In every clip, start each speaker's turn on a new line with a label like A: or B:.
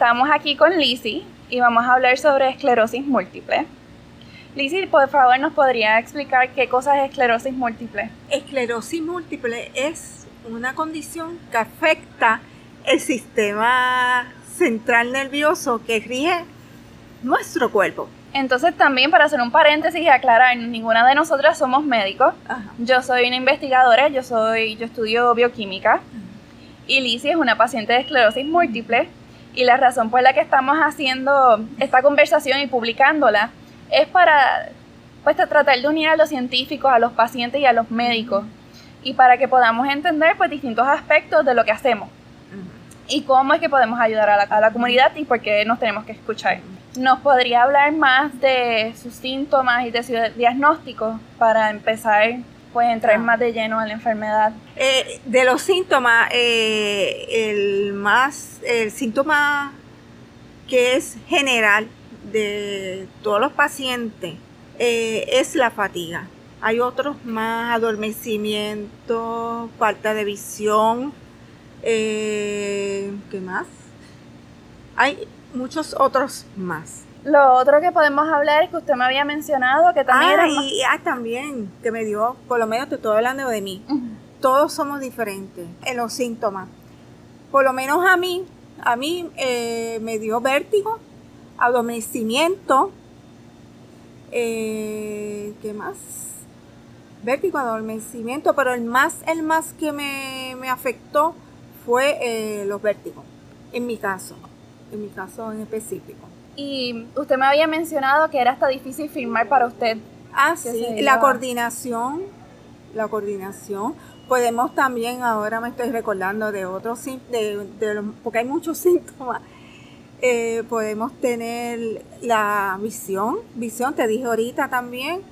A: Estamos aquí con Lizzie y vamos a hablar sobre esclerosis múltiple. Lizzie, por favor, ¿nos podría explicar qué cosa es esclerosis múltiple?
B: Esclerosis múltiple es una condición que afecta el sistema central nervioso que rige nuestro cuerpo.
A: Entonces también para hacer un paréntesis y aclarar, ninguna de nosotras somos médicos. Yo soy una investigadora, yo soy, yo estudio bioquímica y Lizzie es una paciente de esclerosis múltiple y la razón por la que estamos haciendo esta conversación y publicándola es para pues, tratar de unir a los científicos, a los pacientes y a los médicos y para que podamos entender pues distintos aspectos de lo que hacemos y cómo es que podemos ayudar a la, a la comunidad y por qué nos tenemos que escuchar. ¿Nos podría hablar más de sus síntomas y de su diagnóstico para empezar pues entrar ah. más de lleno a la enfermedad?
B: Eh, de los síntomas, eh, el más, el síntoma que es general de todos los pacientes eh, es la fatiga. Hay otros más, adormecimiento, falta de visión, ¿qué más? Hay muchos otros más.
A: Lo otro que podemos hablar es que usted me había mencionado que también
B: ah, y, ah, también, que me dio, por lo menos te estoy hablando de mí. Todos somos diferentes en los síntomas. Por lo menos a mí, a mí eh, me dio vértigo, adormecimiento, eh, ¿qué más? Vértigo, adormecimiento, pero el más, el más que me, afectó fue eh, los vértigos, en mi caso en mi caso en específico.
A: Y usted me había mencionado que era hasta difícil firmar para usted.
B: Ah, sí, la coordinación, la coordinación. Podemos también, ahora me estoy recordando de otros, de, porque hay muchos síntomas. Eh, podemos tener la visión, visión, te dije ahorita también,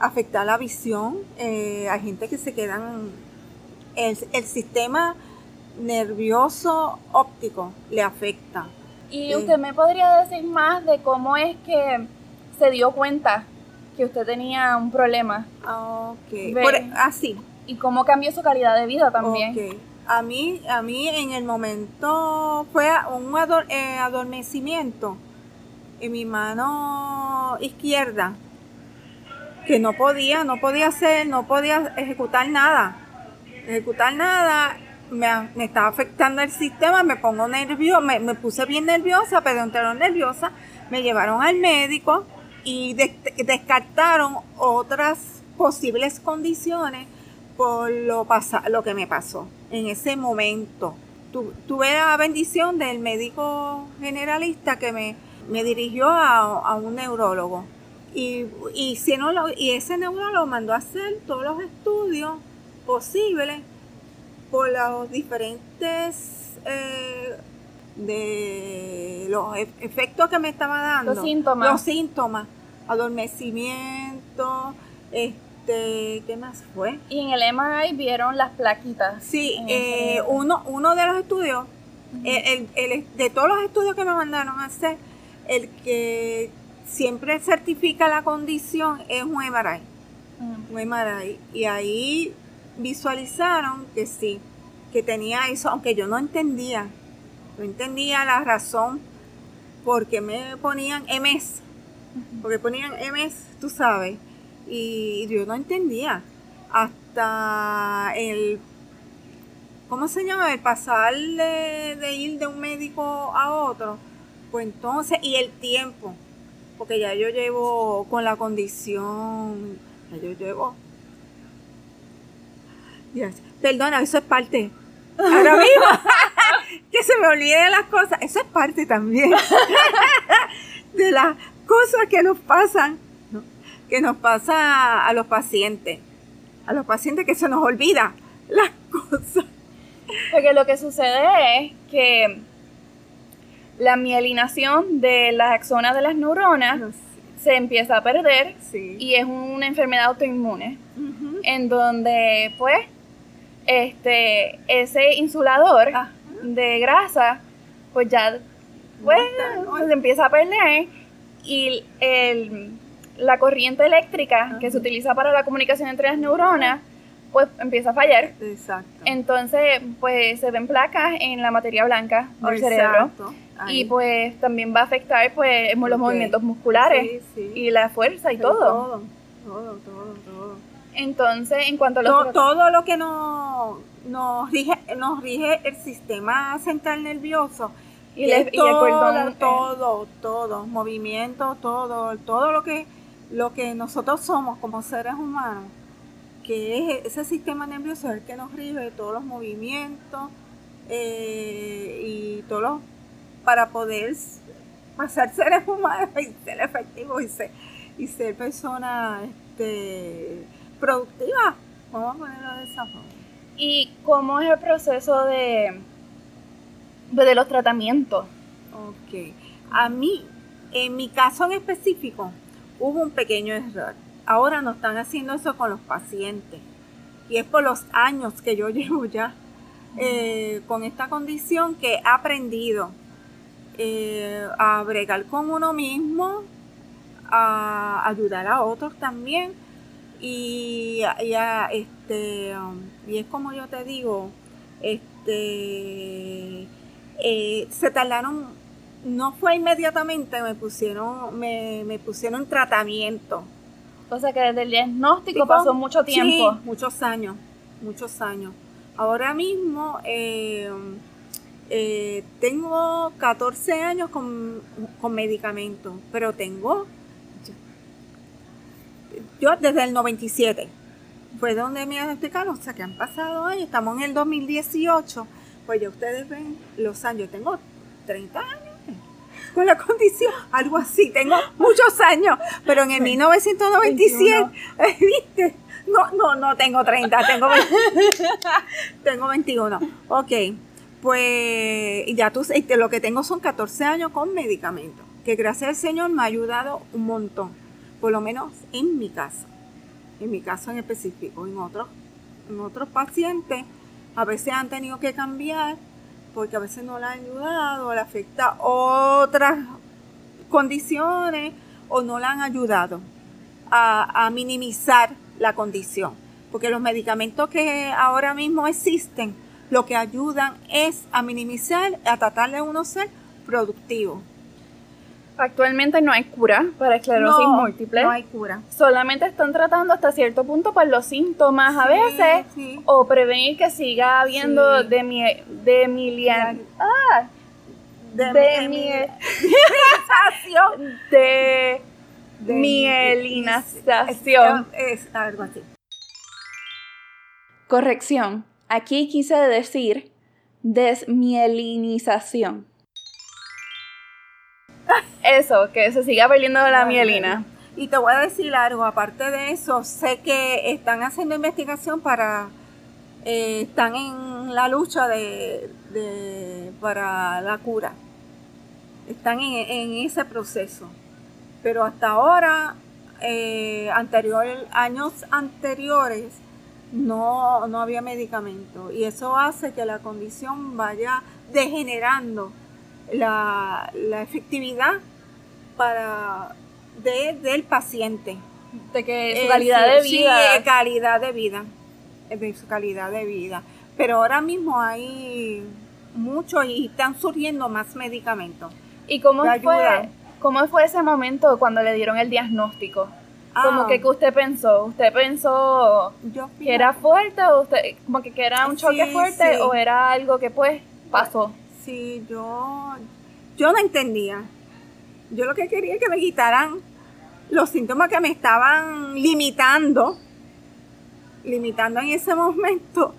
B: afectar la visión. Eh, hay gente que se quedan, el, el sistema nervioso óptico le afecta.
A: Y usted me podría decir más de cómo es que se dio cuenta que usted tenía un problema.
B: Ok. así. Ah,
A: y cómo cambió su calidad de vida también.
B: Ok. A mí, a mí en el momento fue un eh, adormecimiento en mi mano izquierda que no podía, no podía hacer, no podía ejecutar nada, ejecutar nada me, estaba afectando el sistema, me pongo nerviosa, me, puse bien nerviosa, pero entraron nerviosa, me llevaron al médico y descartaron otras posibles condiciones por lo, lo que me pasó en ese momento. tuve la bendición del médico generalista que me, me dirigió a, un neurólogo. Y, y, si no y ese neurólogo mandó a hacer todos los estudios posibles por los diferentes eh, de los e-, efectos que me estaba dando.
A: Los síntomas.
B: Los síntomas. Adormecimiento, este, ¿qué más fue?
A: Y en el MRI vieron las plaquitas.
B: Sí, eh, uno, uno de los estudios, de todos los estudios que me mandaron a hacer, el que siempre certifica la condición es un MRI. Un MRI. Y ahí visualizaron que sí, que tenía eso, aunque yo no entendía, no entendía la razón por qué me ponían MS, porque ponían MS, tú sabes, y yo no entendía. Hasta el, ¿cómo se llama? El pasar de, de ir de un médico a otro, pues entonces, y el tiempo, porque ya yo llevo con la condición, ya yo llevo Perdona, eso es parte. Ahora mismo, que se me olvide las cosas. Eso es parte también de las cosas que nos pasan, que nos pasa a los pacientes. A los pacientes que se nos olvida las cosas.
A: Porque lo que sucede es que la mielinación de las axonas de las neuronas se empieza a perder y es una enfermedad autoinmune. En donde, pues, este, ese insulador de grasa, pues ya pues, se empieza a perder y el, la corriente eléctrica que se utiliza para la comunicación entre las neuronas, pues empieza a fallar.
B: Exacto.
A: Entonces, pues se ven placas en la materia blanca del cerebro. Y pues también va a afectar pues los movimientos musculares y la fuerza y todo.
B: Todo, todo, todo, todo.
A: Entonces, en cuanto a
B: los... Todo, lo que nos, nos, rige, nos rige el sistema central nervioso. Y, el, todo, todo, todo, movimiento, todo, todo lo que, lo que nosotros somos como seres humanos que es ese sistema nervioso el que nos rige todos los movimientos eh, y todos los, para poder pasar seres humanos y ser efectivos y ser, y ser personas este, productivas. Vamos a ponerlo de esa forma.
A: ¿Y cómo es el proceso de, de los tratamientos?
B: Ok. A mí, en mi caso en específico, hubo un pequeño error ahora no están haciendo eso con los pacientes. Y es por los años que yo llevo ya eh, con esta condición que he aprendido eh, a bregar con uno mismo, a ayudar a otros también. Y, este, um, y es como yo te digo, este, eh, se tardaron, no fue inmediatamente, me pusieron, me, me pusieron tratamiento
A: o sea que desde el diagnóstico pasó mucho tiempo.
B: Sí, muchos años, muchos años. Ahora mismo eh, eh, tengo 14 años con, con medicamentos, pero tengo, yo desde el 97, fue donde me diagnosticaron, o sea que han pasado años, estamos en el 2018, pues ya ustedes ven los años, tengo 30 años con la condición, algo así, tengo muchos años, pero en el 1997, ¿viste? No, no, no tengo 30, tengo, tengo 21. Ok, pues ya tú lo que tengo son 14 años con medicamentos, que gracias al Señor me ha ayudado un montón, por lo menos en mi caso, en mi caso en específico, en otros, en otros pacientes, a veces han tenido que cambiar porque a veces no le han ayudado, le afecta otras condiciones o no le han ayudado a, minimizar la condición. Porque los medicamentos que ahora mismo existen, lo que ayudan es a minimizar, a tratar de uno ser productivo.
A: Actualmente no hay cura para esclerosis múltiple.
B: No hay cura.
A: Solamente están tratando hasta cierto punto para los síntomas a veces o prevenir que siga habiendo de mi de milian, ah, de, de, de, mielinización.
B: Es algo así.
A: Corrección. Aquí quise decir desmielinización. Eso, que se siga perdiendo la mielina.
B: Y te voy a decir algo, aparte de eso, sé que están haciendo investigación para, eh, están en la lucha de, para la cura. Están en, ese proceso. Pero hasta ahora, eh, anterior, años anteriores, no, no había medicamento. Y eso hace que la condición vaya degenerando la, la efectividad para de, del paciente.
A: De que su calidad de vida.
B: Sí, calidad de vida. De su calidad de vida. Pero ahora mismo hay mucho y están surgiendo más medicamentos.
A: ¿Y cómo fue, cómo fue ese momento cuando le dieron el diagnóstico? como ah. que, usted pensó, usted pensó que era fuerte o usted como que, era un choque fuerte o era algo que pues pasó.
B: Sí, yo yo no entendía. Yo lo que quería es que me quitaran los síntomas que me estaban limitando, limitando en ese momento.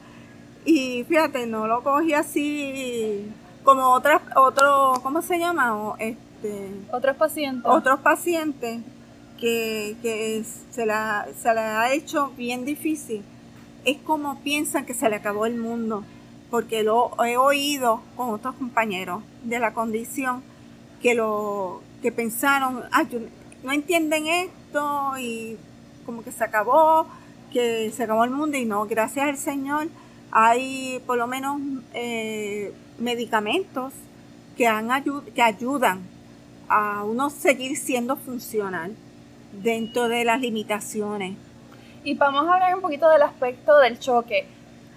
B: Y fíjate, no lo cogí así como otras, otros, ¿cómo se llama? Este,
A: otros pacientes.
B: Otros pacientes que, que se, la, se le ha hecho bien difícil. Es como piensan que se le acabó el mundo, porque lo he oído con otros compañeros de la condición que lo que pensaron, no entienden esto y como que se acabó, que se acabó el mundo y no, gracias al Señor hay por lo menos eh, medicamentos que, han que ayudan a uno seguir siendo funcional dentro de las limitaciones.
A: Y vamos a hablar un poquito del aspecto del choque.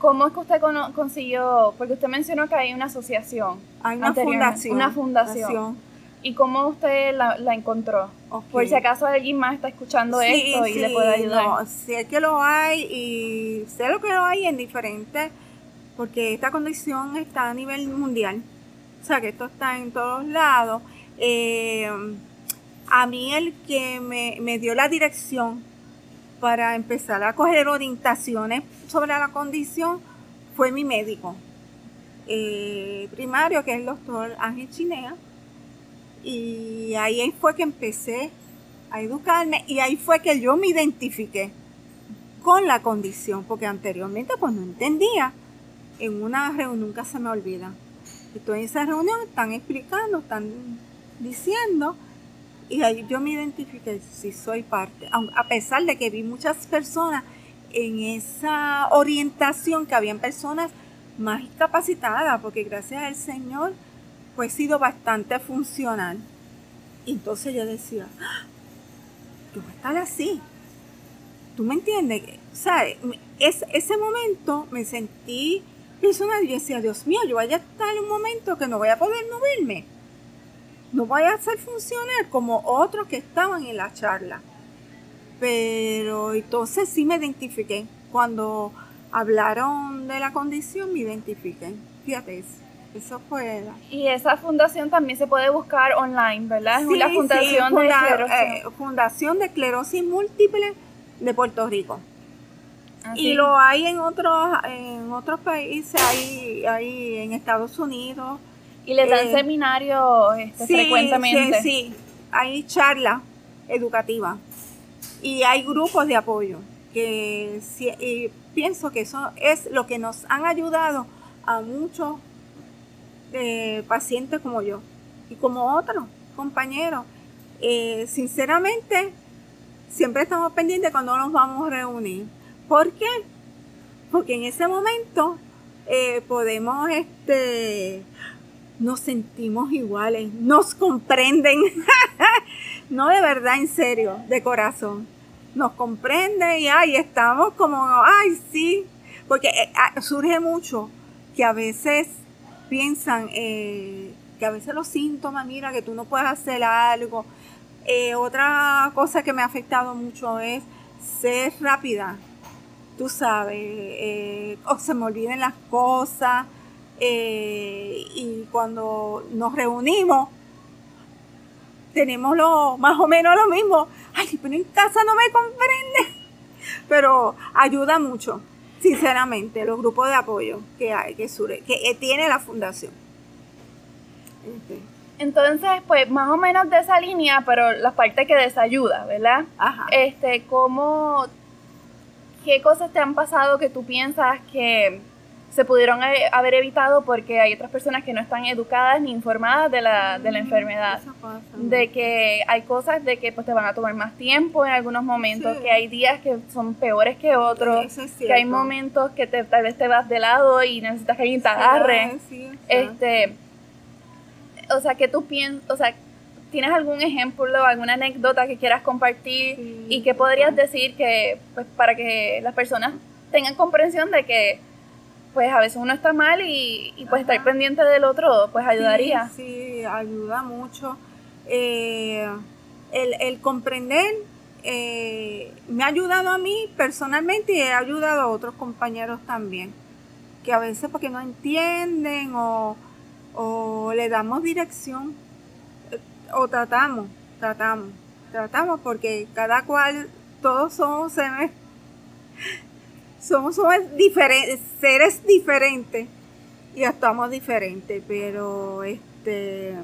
A: ¿Cómo es que usted consiguió? Porque usted mencionó que hay una asociación.
B: Hay una fundación.
A: Una fundación. ¿Y cómo usted la, encontró? Por si acaso alguien más está escuchando esto y le puede ayudar. No,
B: sé que lo hay y sé lo que lo hay en diferentes, porque esta condición está a nivel mundial. O sea, que esto está en todos lados. Eh, a mí el que me, me dio la dirección para empezar a coger orientaciones sobre la condición fue mi médico eh, primario, que es el doctor Ángel Chinea. Y ahí fue que empecé a educarme y ahí fue que yo me identifiqué con la condición, porque anteriormente pues no entendía. En una reunión nunca se me olvida. Estoy en esa reunión, están explicando, están diciendo y ahí yo me identifiqué si soy parte, a pesar de que vi muchas personas en esa orientación, que habían personas más capacitadas, porque gracias al Señor, pues he sido bastante funcional. Y entonces yo decía, ¡Ah! yo voy a estar así. ¿Tú me entiendes? O sea, es, ese momento me sentí personal y decía, Dios mío, yo voy a estar en un momento que no voy a poder moverme no voy a hacer funcionar como otros que estaban en la charla. Pero entonces sí me identifiqué. Cuando hablaron de la condición, me identifiqué. Fíjate eso. Eso fue.
A: Y esa fundación también se puede buscar online, ¿verdad?
B: Sí, la fundación de esclerosis. Eh, fundación de esclerosis múltiple de Puerto Rico. Ah, y lo hay en otros, en otros países, hay, hay en Estados Unidos,
A: ¿Y le dan eh, seminarios este, frecuentemente?
B: Sí, sí, hay charlas educativas y hay grupos de apoyo que y pienso que eso es lo que nos han ayudado a muchos eh, pacientes como yo y como otros compañeros. Eh, sinceramente, siempre estamos pendientes cuando nos vamos a reunir. ¿Por qué? Porque en ese momento podemos este, nos sentimos iguales, nos comprenden. no de verdad, en serio, de corazón. Nos comprenden y ahí estamos como, ay, sí. Porque eh, ah, surge mucho que a veces piensan eh, que a veces los síntomas, mira, que tú no puedes hacer algo. Eh, otra cosa que me ha afectado mucho es ser rápida. Tú sabes, o se me olviden las cosas eh, y cuando nos reunimos, tenemos lo, más o menos lo mismo. Ay, pero en casa no me comprende. Pero ayuda mucho, sinceramente, los grupos de apoyo que hay, que, que tiene la fundación.
A: Este. Entonces, pues más o menos de esa línea, pero la parte que desayuda, ¿verdad?
B: Ajá.
A: Este, ¿cómo, qué cosas te han pasado que tú piensas que se pudieron eh, haber evitado porque hay otras personas que no están educadas ni informadas de la, de la enfermedad. De que hay cosas de que pues te van a tomar más tiempo en algunos momentos, que hay días que son peores que otros, que hay momentos que te, tal vez te vas de lado y necesitas que alguien te agarre. este, o sea, que tú piensas, o sea, ¿tienes algún ejemplo, alguna anécdota que quieras compartir y que podrías decir que pues para que las personas tengan comprensión de que pues a veces uno está mal y, pues estar pendiente del otro pues ayudaría.
B: Sí, ayuda mucho. Eh, el, comprender eh, me ha ayudado a mí personalmente y he ayudado a otros compañeros también, que a veces porque no entienden o, o le damos dirección eh, o tratamos, tratamos, tratamos porque cada cual, todos somos seres somos, diferentes, seres diferentes y actuamos diferentes, pero este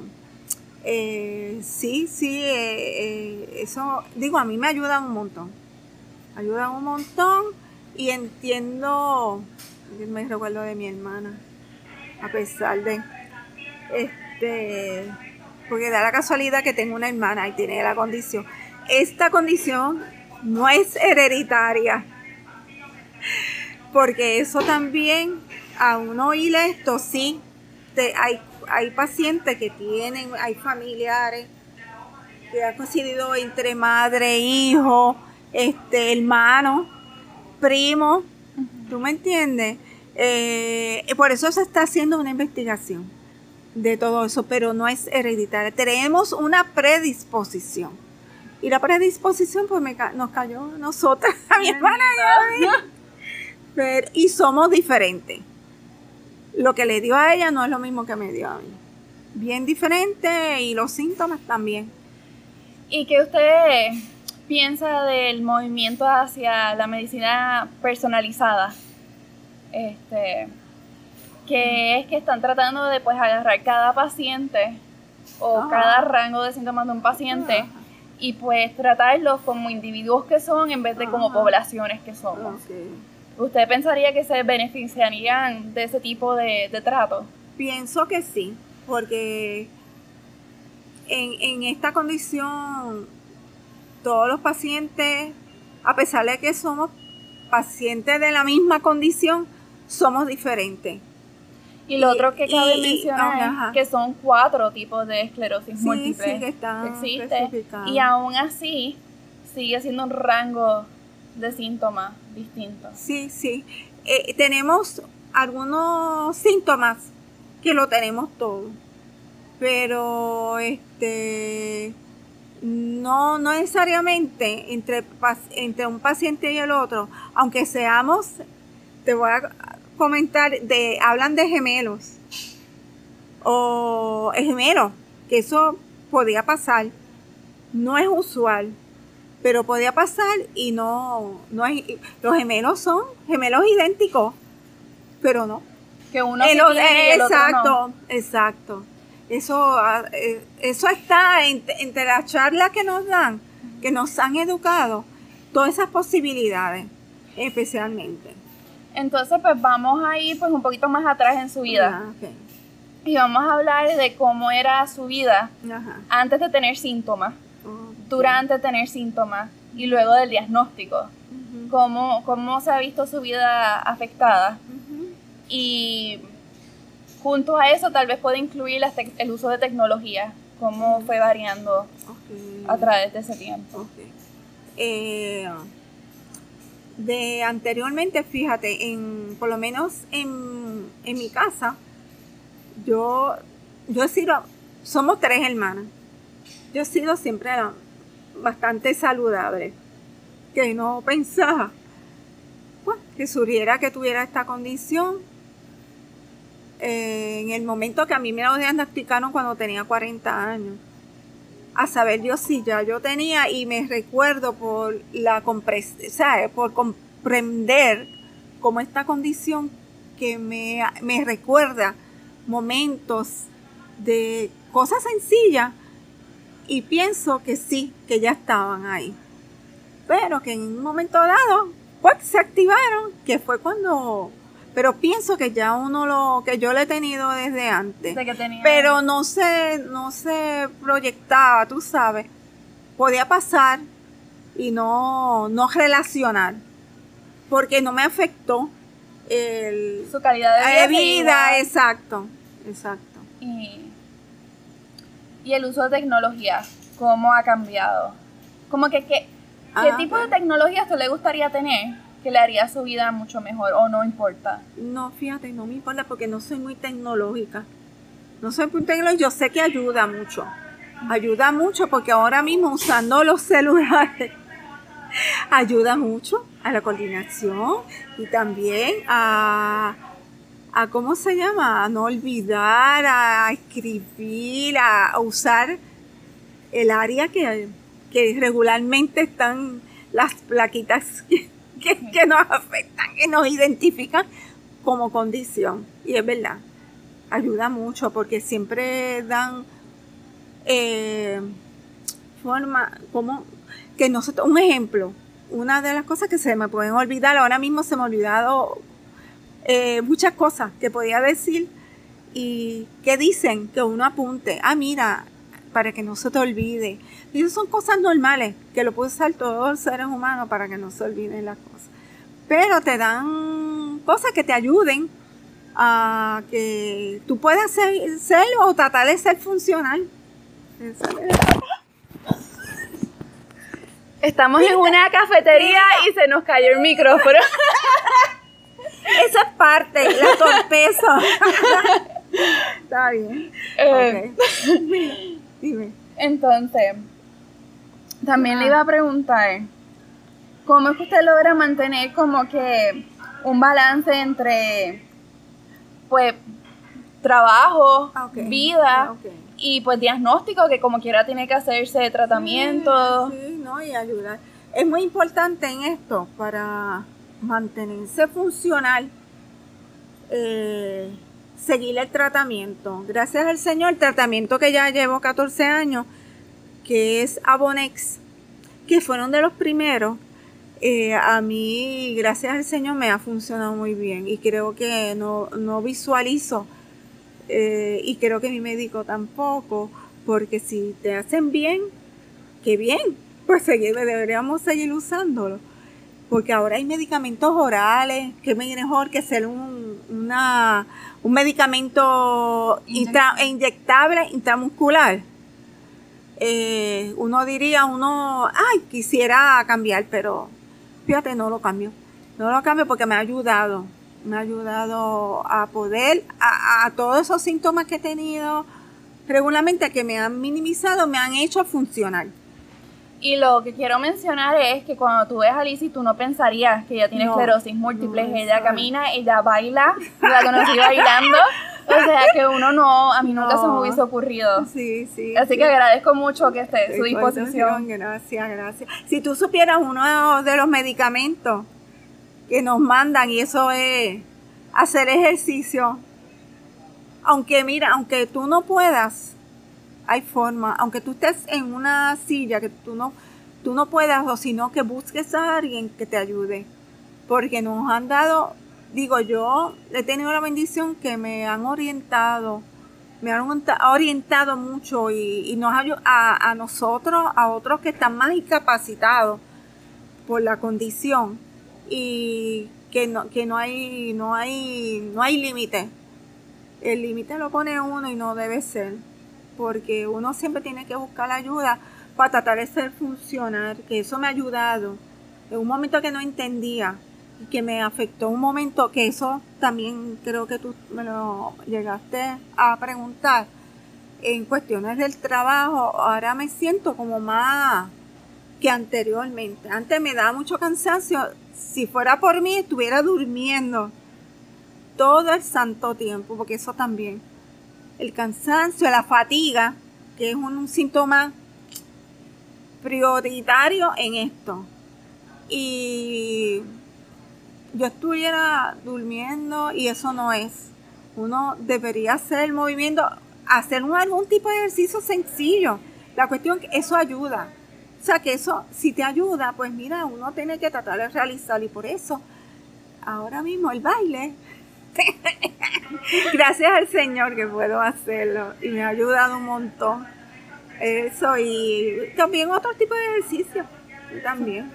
B: eh, sí, sí, eh, eh, eso, digo, a mí me ayuda un montón, ayuda un montón y entiendo, me recuerdo de mi hermana, a pesar de, este, porque da la casualidad que tengo una hermana y tiene la condición. Esta condición no es hereditaria, porque eso también, a uno oír esto, sí, hay, hay pacientes que tienen, hay familiares que han coincidido entre madre, hijo, este, hermano, primos, ¿tú me entiendes? Eh, por eso se está haciendo una investigación de todo eso, pero no es hereditaria. Tenemos una predisposición. Y la predisposición pues nos cayó a nosotras, a mi hermana y a mí. Pero, y somos diferentes. Lo que le dio a ella no es lo mismo que me dio a mí. Bien diferente y los síntomas también.
A: ¿Y qué usted piensa del movimiento hacia la medicina personalizada? Este, que es que están tratando de pues agarrar cada paciente o cada rango de síntomas de un paciente y pues tratarlos como individuos que son en vez de como poblaciones que somos. ¿Usted pensaría que se beneficiarían de ese tipo de, trato?
B: Pienso que sí, porque en, en esta condición todos los pacientes, a pesar de que somos pacientes de la misma condición, somos diferentes.
A: Y lo otro que cabe mencionar es que son cuatro tipos de esclerosis múltiple
B: que, están
A: existe y aún así sigue siendo un rango de síntomas distintos.
B: Sí, sí. Eh, tenemos algunos síntomas que lo tenemos todo, pero este no, no necesariamente entre, entre un paciente y el otro, aunque seamos, te voy a comentar, de, hablan de gemelos o gemelos, que eso podía pasar, no es usual, pero podía pasar y no, no hay, los gemelos son gemelos idénticos, pero no.
A: Que uno el, el
B: exacto, exacto. Eso, ah, eh, eso está entre las charlas que nos dan, que nos han educado, todas esas posibilidades, especialmente.
A: Entonces, pues vamos a ir pues un poquito más atrás en su vida. Ah, y vamos a hablar de cómo era su vida antes de tener síntomas, durante tener síntomas y luego del diagnóstico. cómo, cómo, se ha visto su vida afectada. Y junto a eso tal vez puede incluir el uso de tecnología, cómo fue variando a través de ese tiempo.
B: Eh, de anteriormente, fíjate, en, por lo menos en, mi casa, yo, yo he sido, somos tres hermanas. Yo he sido siempre bastante saludable, que no pensaba pues, que surgiera que tuviera esta condición. Eh, en el momento que a mí me lo diagnosticaron cuando tenía 40 años a saber Dios si ya yo tenía y me recuerdo por la por comprender como esta condición que me, me recuerda momentos de cosas sencillas y pienso que sí, que ya estaban ahí. Pero que en un momento dado, pues se activaron, que fue cuando pero pienso que ya uno lo que yo lo he tenido desde antes. Pero no se no se proyectaba tú sabes. Podía pasar y no no relacionar porque no me afectó el
A: su calidad de vida,
B: exacto exacto.
A: Y, y el uso de tecnología cómo ha cambiado como que qué, qué ah, tipo de tecnología te le gustaría tener que le haría su vida mucho mejor o no importa?
B: No, fíjate, no me importa porque no soy muy tecnológica. No soy muy tecnológica, yo sé que ayuda mucho. Ayuda mucho porque ahora mismo usando los celulares ayuda mucho a la coordinación y también a, a ¿cómo se llama? A no olvidar, a escribir, a, usar el área que, que regularmente están las plaquitas que, nos afectan, que nos identifican como condición. Y es verdad, ayuda mucho porque siempre dan eh, forma, como que nosotros, un ejemplo, una de las cosas que se me pueden olvidar, ahora mismo se me ha olvidado eh, muchas cosas que podía decir y que dicen que uno apunte, ah, mira, para que no se te olvide. Y eso son cosas normales que lo puede usar todos los seres humanos para que no se olviden las cosas. Pero te dan cosas que te ayuden a que tú puedas ser, ser o tratar de ser funcional.
A: Estamos en una cafetería y se nos cayó el micrófono.
B: Esa es parte, la torpeza. Está bien.
A: Eh, Dime. Entonces, también le iba a preguntar, ¿cómo es que usted logra mantener como que un balance entre, pues, trabajo,
B: Ah,
A: vida
B: Ok.
A: y pues diagnóstico que como quiera tiene que hacerse tratamiento?
B: Sí, no, y ayudar. Es muy importante en esto para mantenerse funcional, eh, seguir el tratamiento. Gracias al Señor, el tratamiento que ya llevo 14 años, que es Abonex, que fueron de los primeros, eh, a mí, gracias al Señor, me ha funcionado muy bien y creo que no, no visualizo eh, y creo que mi médico tampoco, porque si te hacen bien, qué bien, pues seguir, deberíamos seguir usándolo. Porque ahora hay medicamentos orales, que es mejor que ser un, una, un medicamento intra- inyectable intramuscular. Eh, uno diría, uno, ay, quisiera cambiar, pero fíjate, no lo cambio. No lo cambio porque me ha ayudado. Me ha ayudado a poder, a, a todos esos síntomas que he tenido regularmente que me han minimizado, me han hecho funcionar.
A: Y lo que quiero mencionar es que cuando tú ves a Lizzie, tú no pensarías que ella tiene
B: No,
A: esclerosis múltiple.
B: no,
A: ella camina, ella baila, la conocí bailando. O sea que uno no, a mí nunca se me hubiese ocurrido.
B: Sí, sí.
A: Así
B: sí.
A: que agradezco mucho que esté a su disposición.
B: Gracias, gracias. Si tú supieras uno de los medicamentos que nos mandan, y eso es hacer ejercicio, aunque mira, aunque tú no puedas, hay forma, aunque tú estés en una silla que tú no, tú no puedas, o sino que busques a alguien que te ayude, porque nos han dado, digo yo, he tenido la bendición que me han orientado, me han orienta- orientado mucho y, y nos a, a nosotros, a otros que están más incapacitados por la condición y que no, que no hay, no hay, no hay límite. El límite lo pone uno y no debe ser, porque uno siempre tiene que buscar ayuda para tratar de ser funcionar, que eso me ha ayudado. En un momento que no entendía y que me afectó un momento, que eso también creo que tú me lo llegaste a preguntar, en cuestiones del trabajo, ahora me siento como más que anteriormente. Antes me daba mucho cansancio. Si fuera por mí, estuviera durmiendo todo el santo tiempo, porque eso también. El cansancio, la fatiga, que es un, síntoma prioritario en esto. Y yo estuviera durmiendo y eso no es. Uno debería hacer el movimiento, hacer un, algún tipo de ejercicio sencillo. La cuestión es que eso ayuda. O sea que eso, si te ayuda, pues mira, uno tiene que tratar de realizarlo y por eso, ahora mismo el baile, gracias al Señor que puedo hacerlo y me ha ayudado un montón. Eso y también otro tipo de ejercicio, también.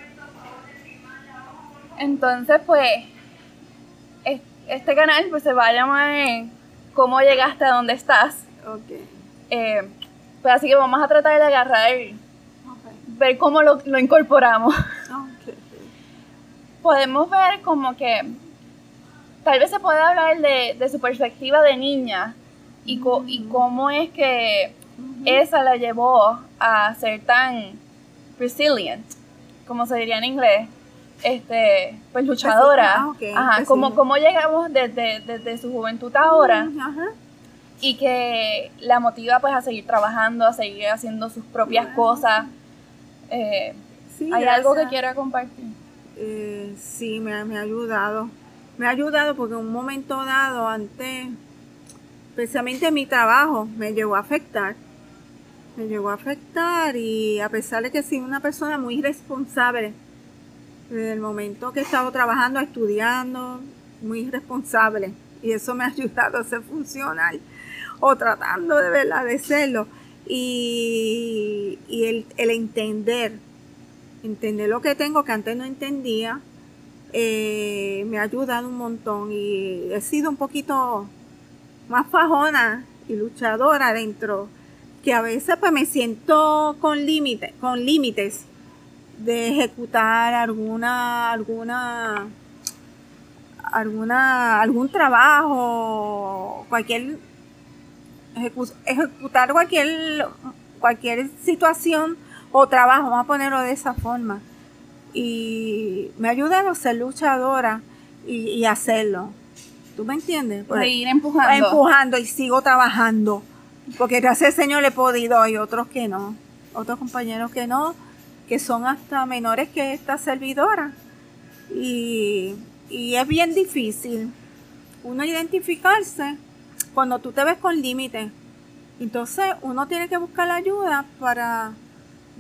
A: Entonces, pues, es- este canal pues se va a llamar ¿Cómo llegaste a donde estás?
B: Ok.
A: Eh, pues así que vamos a tratar de agarrar,
B: Ok.
A: ver cómo lo, lo incorporamos.
B: Ok.
A: Podemos ver como que tal vez se puede hablar de, de su perspectiva de niña y, co- y cómo es que esa la llevó a ser tan resilient, como se diría en inglés, este, pues luchadora.
B: Ah,
A: Ajá, cómo,
B: sí.
A: cómo llegamos desde, desde su juventud ahora
B: Ajá.
A: y que la motiva pues a seguir trabajando, a seguir haciendo sus propias cosas. Eh,
B: Sí,
A: ¿Hay algo que quiera compartir?
B: Eh, sí, me, me ha ayudado. Me ha ayudado porque en un momento dado, antes, especialmente mi trabajo, me llegó a afectar. Me llegó a afectar y a pesar de que soy una persona muy responsable, desde el momento que he estado trabajando, estudiando, muy responsable. Y eso me ha ayudado a ser funcional o tratando de verdad de serlo. Y, y el, el entender, entender lo que tengo que antes no entendía, eh, me ha ayudado un montón y he sido un poquito más fajona y luchadora dentro, que a veces pues me siento con límites, con límites de ejecutar alguna, alguna, alguna, algún trabajo, cualquier, ejecutar cualquier, cualquier situación o trabajo, vamos a ponerlo de esa forma. Y me ayuda a ser luchadora y, hacerlo. ¿Tú me entiendes?
A: Pues, ir empujando.
B: Empujando y sigo trabajando. Porque gracias al Señor le he podido, hay otros que no. Otros compañeros que no, que son hasta menores que esta servidora. Y, y es bien difícil uno identificarse cuando tú te ves con límites. Entonces uno tiene que buscar la ayuda para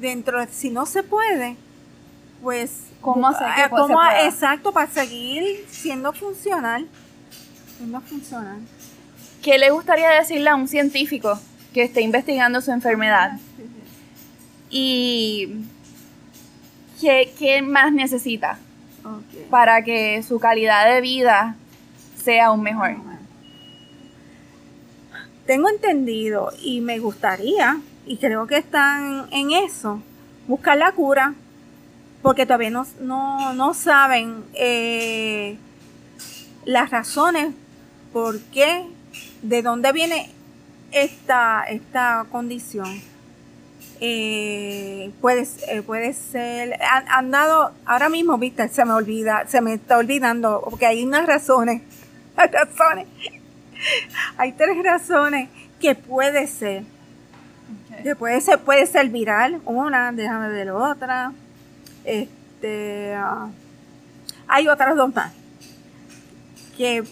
B: dentro, si no se puede, pues
A: cómo hacer que
B: cómo, exacto para seguir siendo funcional, siendo funcional.
A: ¿Qué le gustaría decirle a un científico que esté investigando su enfermedad? Y ¿qué, más necesita para que su calidad de vida sea aún mejor?
B: Tengo entendido y me gustaría, y creo que están en eso, buscar la cura, porque todavía no, no, saben eh, las razones por qué, de dónde viene esta, esta condición. Eh, puede, eh, puede ser, han, dado, ahora mismo, viste, se me olvida, se me está olvidando, porque hay unas razones, hay razones, hay tres razones que puede ser, que puede ser, puede ser viral, una, déjame ver otra, este, ah, hay otras dos más, que,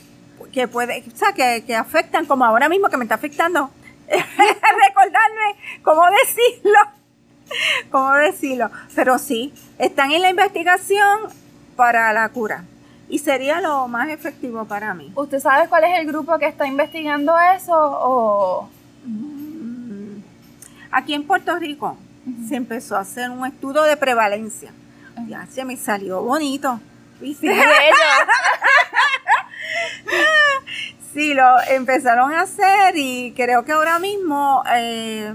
B: que puede, o sea, que, que afectan, como ahora mismo que me está afectando, recordarme cómo decirlo. cómo decirlo. Pero sí, están en la investigación para la cura. Y sería lo más efectivo para mí.
A: ¿Usted sabe cuál es el grupo que está investigando eso? O...
B: Mm, aquí en Puerto Rico se empezó a hacer un estudio de prevalencia. Ya se me salió bonito. Sí, Sí, lo empezaron a hacer y creo que ahora mismo eh,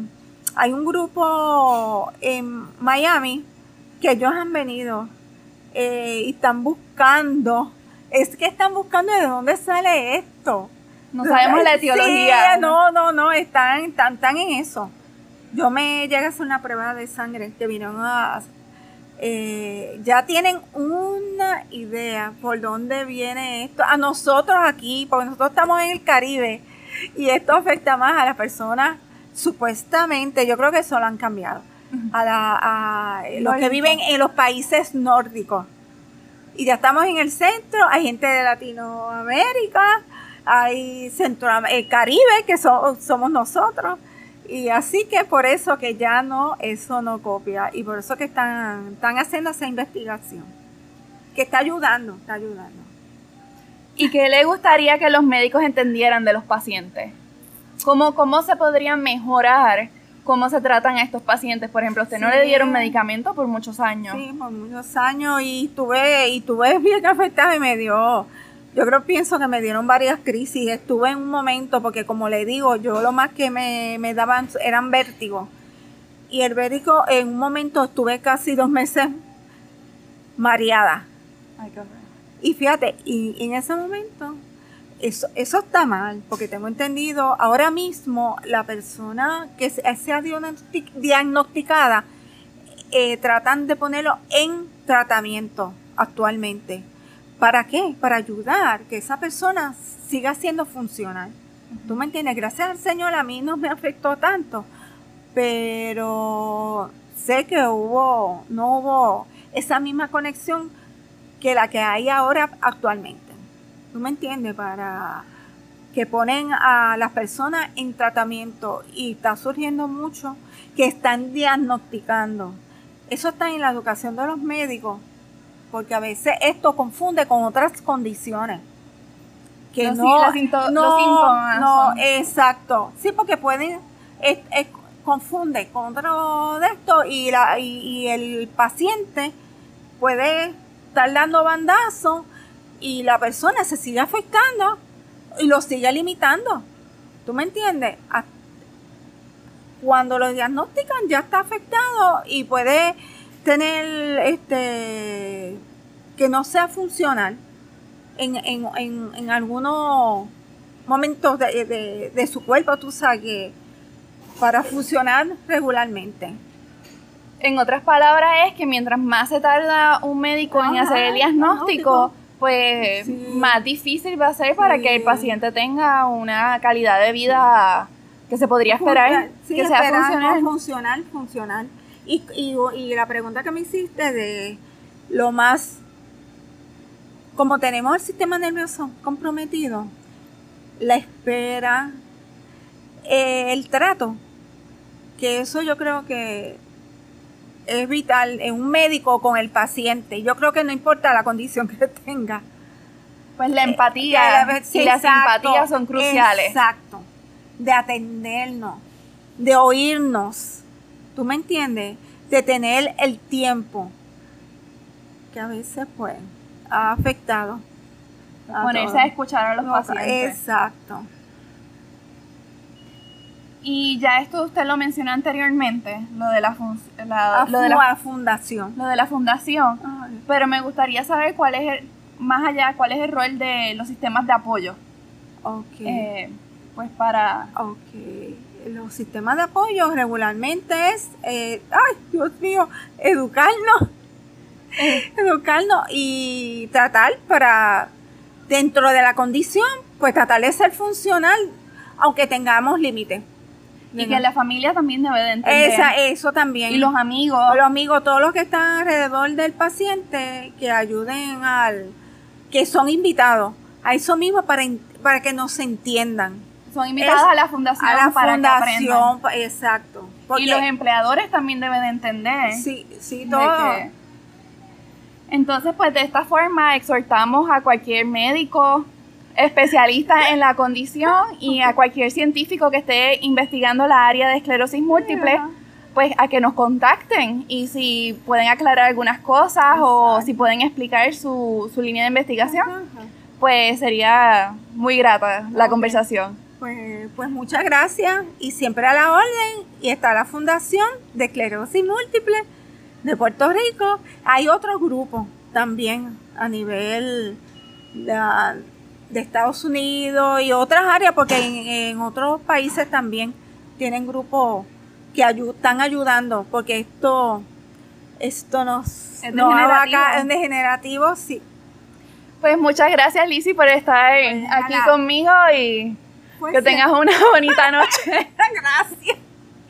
B: hay un grupo en Miami que ellos han venido eh, y están buscando, es que están buscando de dónde sale esto.
A: No sabemos la etiología.
B: no, no, no, están, están, están en eso. Yo me llegué a hacer una prueba de sangre que vinieron a eh, ya tienen una idea por dónde viene esto. A nosotros aquí, porque nosotros estamos en el Caribe y esto afecta más a las personas, supuestamente, yo creo que eso lo han cambiado, a, los que viven en los países nórdicos. Y ya estamos en el centro, hay gente de Latinoamérica, hay centro, el Caribe, que somos nosotros y así que por eso que ya no, eso no copia. Y por eso que están, están haciendo esa investigación. Que está ayudando, está ayudando.
A: ¿Y qué le gustaría que los médicos entendieran de los pacientes? ¿Cómo, cómo se podría mejorar cómo se tratan a estos pacientes? Por ejemplo, usted no le dieron medicamento por muchos años.
B: Sí, por muchos años y tuve, y tuve bien afectada y me dio yo creo, pienso que me dieron varias crisis. Estuve en un momento, porque como le digo, yo lo más que me, daban eran vértigos. Y el vértigo, en un momento estuve casi dos meses mareada. y fíjate, y, en ese momento, eso, eso está mal, porque tengo entendido, ahora mismo la persona que sea diagnosticada, eh, tratan de ponerlo en tratamiento actualmente ¿Para qué? Para ayudar que esa persona siga siendo funcional. ¿Tú me entiendes? Gracias al Señor a mí no me afectó tanto, pero sé que hubo, no hubo esa misma conexión que la que hay ahora actualmente. ¿Tú me entiendes? Para que ponen a las personas en tratamiento y está surgiendo mucho que están diagnosticando. Eso está en la educación de los médicos porque a veces esto confunde con otras condiciones. Que no, no, no, exacto. Sí, porque pueden, confunde con otro de esto y, la, y, el paciente puede estar dando bandazo y la persona se sigue afectando y lo sigue limitando. ¿Tú me entiendes? Cuando lo diagnostican ya está afectado y puede tener este que no sea funcional en, en, en, en algunos momentos de, de, su cuerpo, tú sabes, que para funcionar regularmente.
A: En otras palabras es que mientras más se tarda un médico en hacer el diagnóstico, pues más difícil va a ser para que el paciente tenga una calidad de vida que se podría esperar que sea funcional.
B: funcional. Funcional, Y, y, y la pregunta que me hiciste de lo más, como tenemos el sistema nervioso comprometido, la espera, eh, el trato, que eso yo creo que es vital en un médico con el paciente. Yo creo que no importa la condición que tenga.
A: Pues la empatía eh, y la simpatía son cruciales.
B: Exacto. De atendernos, de oírnos. ¿Tú me entiendes? De tener el tiempo que a veces pues ha afectado.
A: Ponerse a escuchar a los pacientes.
B: Exacto.
A: Y ya esto usted lo mencionó anteriormente, lo de la,
B: la, lo de la fundación.
A: Lo de la fundación. Pero me gustaría saber cuál es, el, más allá, cuál es el rol de los sistemas de apoyo.
B: Ok.
A: Eh, pues para...
B: Ok. Los sistemas de apoyo regularmente es, eh, ay, Dios mío, educarnos. Educarnos y tratar para, dentro de la condición, pues tratar de ser funcional, aunque tengamos límites.
A: Y que la familia también debe de entender.
B: Esa, eso también.
A: Y los amigos.
B: Los amigos, todos los que están alrededor del paciente, que ayuden al, que son invitados a eso mismo para, para que nos entiendan.
A: Son invitados a la fundación.
B: A la para fundación, exacto.
A: y los empleadores también deben de entender.
B: Sí, sí, todo.
A: entonces, pues de esta forma exhortamos a cualquier médico, especialista en la condición y a cualquier científico que esté investigando la área de esclerosis múltiple, pues a que nos contacten y si pueden aclarar algunas cosas o si pueden explicar su, su línea de investigación, pues sería muy grata la conversación.
B: Pues, pues muchas gracias y siempre a la orden y está la Fundación de Esclerosis Múltiple de Puerto Rico. Hay otro grupo también a nivel de, de Estados Unidos y otras áreas, porque en, otros países también tienen grupos que están ayudando, porque esto, esto nos,
A: es degenerativo.
B: degenerativo, sí.
A: Pues muchas gracias, Lizzy, por estar pues, aquí conmigo y que tengas una bonita noche.
B: gracias.